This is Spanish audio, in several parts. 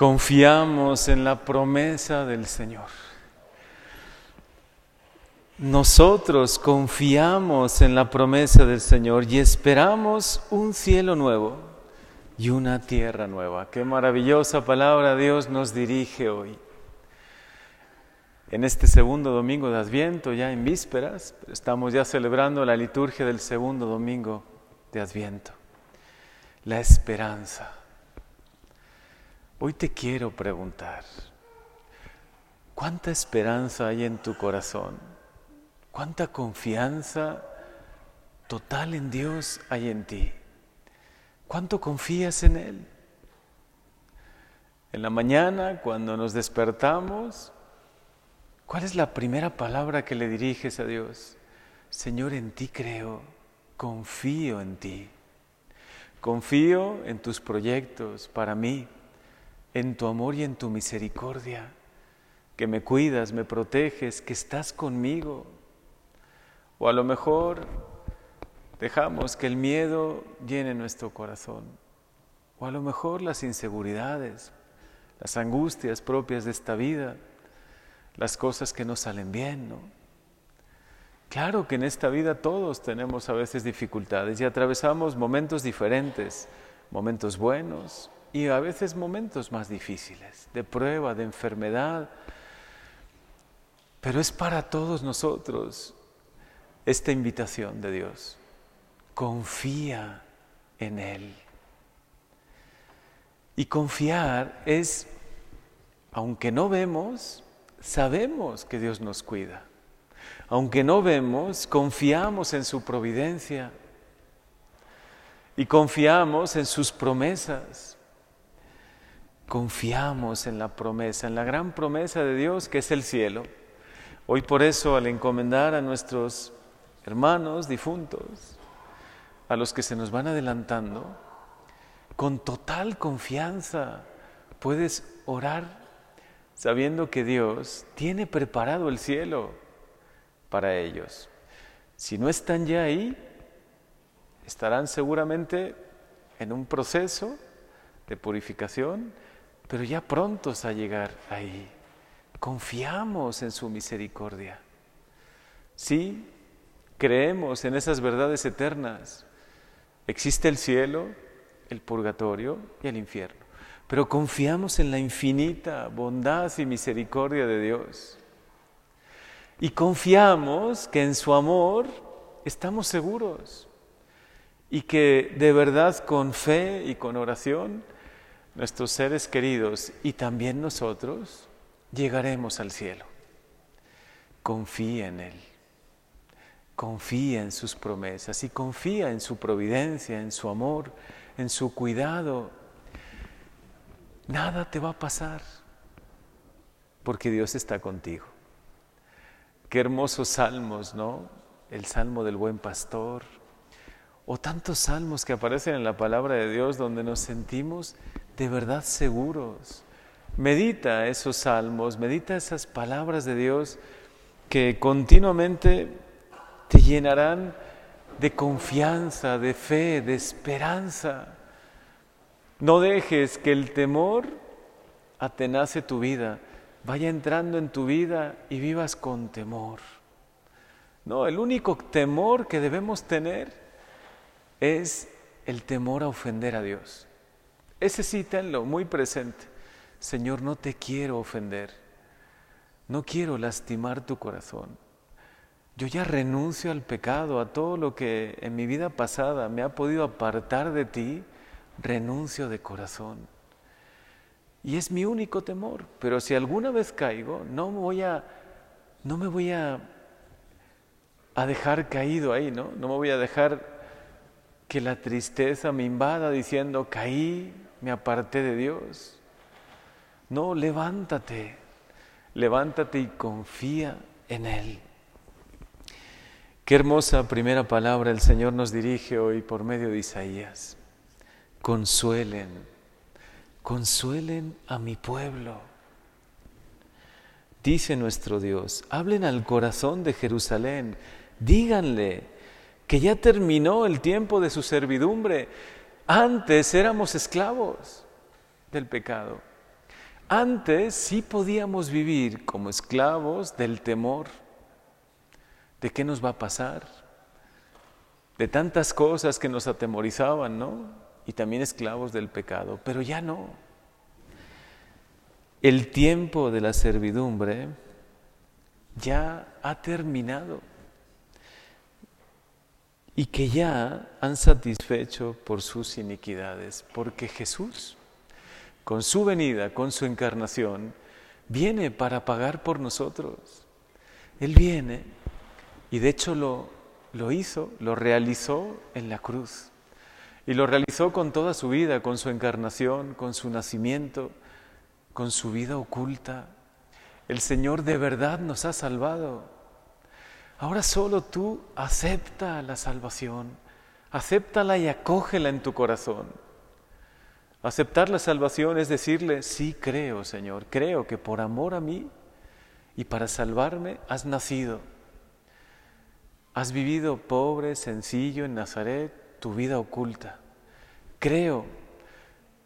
Confiamos en la promesa del Señor. Nosotros confiamos en la promesa del Señor y esperamos un cielo nuevo y una tierra nueva. Qué maravillosa palabra Dios nos dirige hoy. En este segundo domingo de Adviento, ya en vísperas, estamos ya celebrando la liturgia del segundo domingo de Adviento. La esperanza. Hoy te quiero preguntar, ¿cuánta esperanza hay en tu corazón? ¿Cuánta confianza total en Dios hay en ti? ¿Cuánto confías en Él? En la mañana, cuando nos despertamos, ¿cuál es la primera palabra que le diriges a Dios? Señor, en ti creo, confío en ti. Confío en tus proyectos para mí en tu amor y en tu misericordia, que me cuidas, me proteges, que estás conmigo. O a lo mejor dejamos que el miedo llene nuestro corazón. O a lo mejor las inseguridades, las angustias propias de esta vida, las cosas que no salen bien, ¿no? Claro que en esta vida todos tenemos a veces dificultades y atravesamos momentos diferentes, momentos buenos, y a veces momentos más difíciles, de prueba, de enfermedad. Pero es para todos nosotros esta invitación de Dios. Confía en Él. Y confiar es, aunque no vemos, sabemos que Dios nos cuida. Aunque no vemos, confiamos en su providencia y confiamos en sus promesas confiamos en la promesa, en la gran promesa de Dios que es el cielo. Hoy por eso al encomendar a nuestros hermanos difuntos, a los que se nos van adelantando, con total confianza puedes orar sabiendo que Dios tiene preparado el cielo para ellos. Si no están ya ahí, estarán seguramente en un proceso de purificación pero ya prontos a llegar ahí. Confiamos en su misericordia. Sí, creemos en esas verdades eternas. Existe el cielo, el purgatorio y el infierno. Pero confiamos en la infinita bondad y misericordia de Dios. Y confiamos que en su amor estamos seguros. Y que de verdad con fe y con oración nuestros seres queridos y también nosotros llegaremos al cielo. Confía en Él, confía en sus promesas y confía en su providencia, en su amor, en su cuidado. Nada te va a pasar porque Dios está contigo. Qué hermosos salmos, ¿no? El salmo del buen pastor, o tantos salmos que aparecen en la palabra de Dios donde nos sentimos de verdad seguros. Medita esos salmos, medita esas palabras de Dios que continuamente te llenarán de confianza, de fe, de esperanza. No dejes que el temor atenace tu vida, vaya entrando en tu vida y vivas con temor. No, el único temor que debemos tener es el temor a ofender a Dios. Ese sí tenlo muy presente. Señor, no te quiero ofender. No quiero lastimar tu corazón. Yo ya renuncio al pecado, a todo lo que en mi vida pasada me ha podido apartar de ti, renuncio de corazón. Y es mi único temor. Pero si alguna vez caigo, no me voy a, no me voy a, dejar caído ahí, ¿no? No me voy a dejar que la tristeza me invada diciendo, caí, me aparté de Dios. No, levántate, levántate y confía en Él. Qué hermosa primera palabra el Señor nos dirige hoy por medio de Isaías. Consuelen, consuelen a mi pueblo. Dice nuestro Dios, hablen al corazón de Jerusalén, díganle que ya terminó el tiempo de su servidumbre, antes éramos esclavos del pecado. Antes sí podíamos vivir como esclavos del temor, de qué nos va a pasar, de tantas cosas que nos atemorizaban, ¿no? Y también esclavos del pecado, pero ya no. El tiempo de la servidumbre ya ha terminado y que ya han satisfecho por sus iniquidades, porque Jesús, con su venida, con su encarnación, viene para pagar por nosotros. Él viene y de hecho lo, lo hizo, lo realizó en la cruz. Y lo realizó con toda su vida, con su encarnación, con su nacimiento, con su vida oculta. El Señor de verdad nos ha salvado. Ahora solo tú acepta la salvación, acéptala y acógela en tu corazón. Aceptar la salvación es decirle, sí creo, Señor, creo que por amor a mí y para salvarme has nacido. Has vivido pobre, sencillo en Nazaret, tu vida oculta. Creo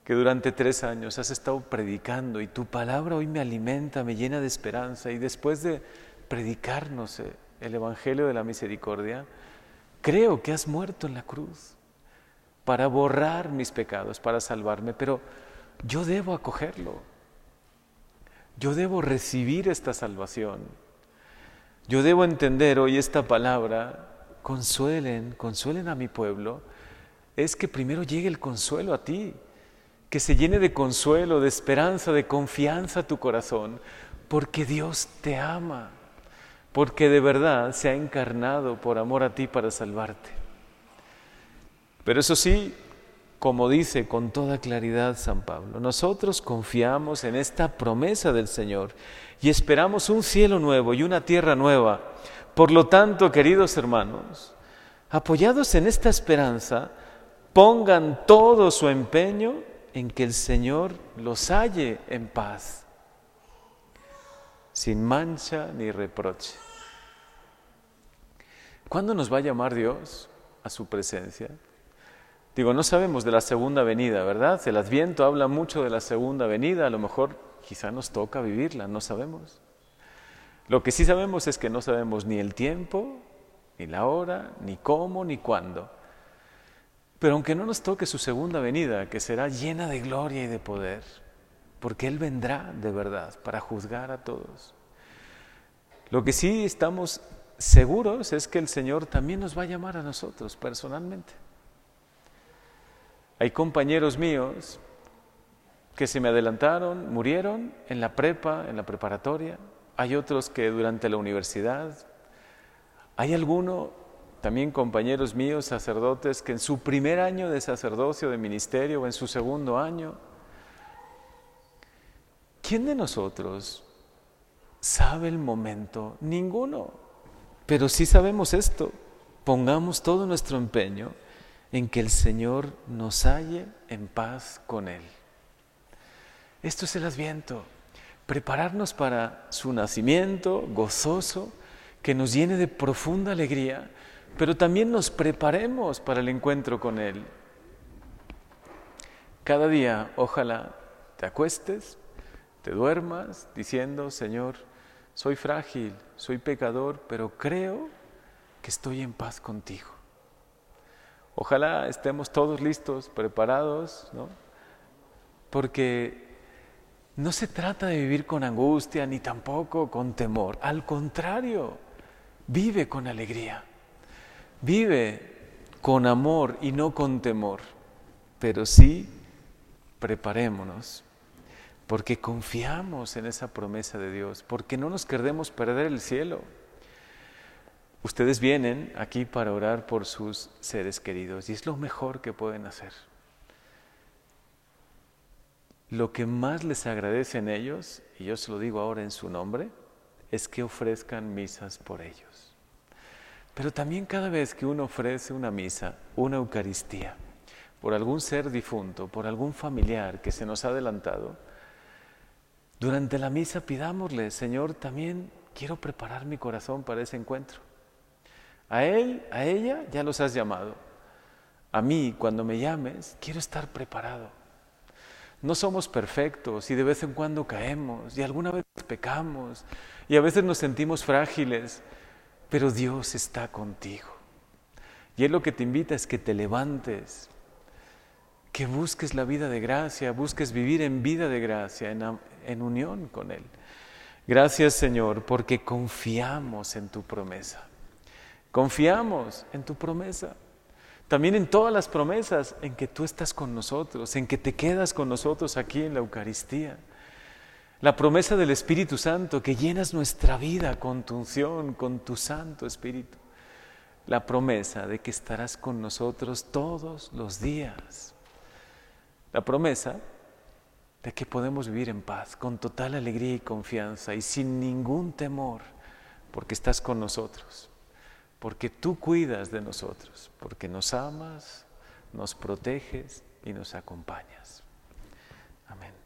que durante tres años has estado predicando y tu palabra hoy me alimenta, me llena de esperanza y después de predicarnos eh, el Evangelio de la Misericordia, creo que has muerto en la cruz para borrar mis pecados, para salvarme, pero yo debo acogerlo, yo debo recibir esta salvación, yo debo entender hoy esta palabra, consuelen, consuelen a mi pueblo, es que primero llegue el consuelo a ti, que se llene de consuelo, de esperanza, de confianza tu corazón, porque Dios te ama, porque de verdad se ha encarnado por amor a ti para salvarte. Pero eso sí, como dice con toda claridad San Pablo, nosotros confiamos en esta promesa del Señor y esperamos un cielo nuevo y una tierra nueva. Por lo tanto, queridos hermanos, apoyados en esta esperanza, pongan todo su empeño en que el Señor los halle en paz, sin mancha ni reproche. ¿Cuándo nos va a llamar Dios a su presencia? Digo, no sabemos de la segunda venida, ¿verdad? El Adviento habla mucho de la segunda venida, a lo mejor quizá nos toca vivirla, no sabemos. Lo que sí sabemos es que no sabemos ni el tiempo, ni la hora, ni cómo, ni cuándo. Pero aunque no nos toque su segunda venida, que será llena de gloria y de poder, porque Él vendrá de verdad para juzgar a todos. Lo que sí estamos seguros es que el Señor también nos va a llamar a nosotros personalmente. Hay compañeros míos que se me adelantaron, murieron en la prepa, en la preparatoria. Hay otros que durante la universidad. Hay algunos, también compañeros míos, sacerdotes, que en su primer año de sacerdocio, de ministerio, o en su segundo año, ¿quién de nosotros sabe el momento? Ninguno. Pero sí sabemos esto. Pongamos todo nuestro empeño en que el Señor nos halle en paz con Él. Esto es el adviento, prepararnos para su nacimiento gozoso, que nos llene de profunda alegría, pero también nos preparemos para el encuentro con Él. Cada día, ojalá te acuestes, te duermas diciendo, Señor, soy frágil, soy pecador, pero creo que estoy en paz contigo. Ojalá estemos todos listos, preparados, ¿no? Porque no se trata de vivir con angustia ni tampoco con temor. Al contrario, vive con alegría. Vive con amor y no con temor. Pero sí, preparémonos, porque confiamos en esa promesa de Dios, porque no nos queremos perder el cielo. Ustedes vienen aquí para orar por sus seres queridos y es lo mejor que pueden hacer. Lo que más les agradece en ellos, y yo se lo digo ahora en su nombre, es que ofrezcan misas por ellos. Pero también cada vez que uno ofrece una misa, una Eucaristía, por algún ser difunto, por algún familiar que se nos ha adelantado, durante la misa pidámosle, Señor, también quiero preparar mi corazón para ese encuentro. A él, a ella, ya los has llamado. A mí, cuando me llames, quiero estar preparado. No somos perfectos y de vez en cuando caemos y alguna vez pecamos y a veces nos sentimos frágiles, pero Dios está contigo. Y Él lo que te invita es que te levantes, que busques la vida de gracia, busques vivir en vida de gracia, en, en unión con Él. Gracias Señor, porque confiamos en tu promesa. Confiamos en tu promesa. También en todas las promesas en que tú estás con nosotros, en que te quedas con nosotros aquí en la Eucaristía. La promesa del Espíritu Santo que llenas nuestra vida con tu unción, con tu Santo Espíritu. La promesa de que estarás con nosotros todos los días. La promesa de que podemos vivir en paz, con total alegría y confianza y sin ningún temor, porque estás con nosotros porque tú cuidas de nosotros, porque nos amas, nos proteges y nos acompañas. Amén.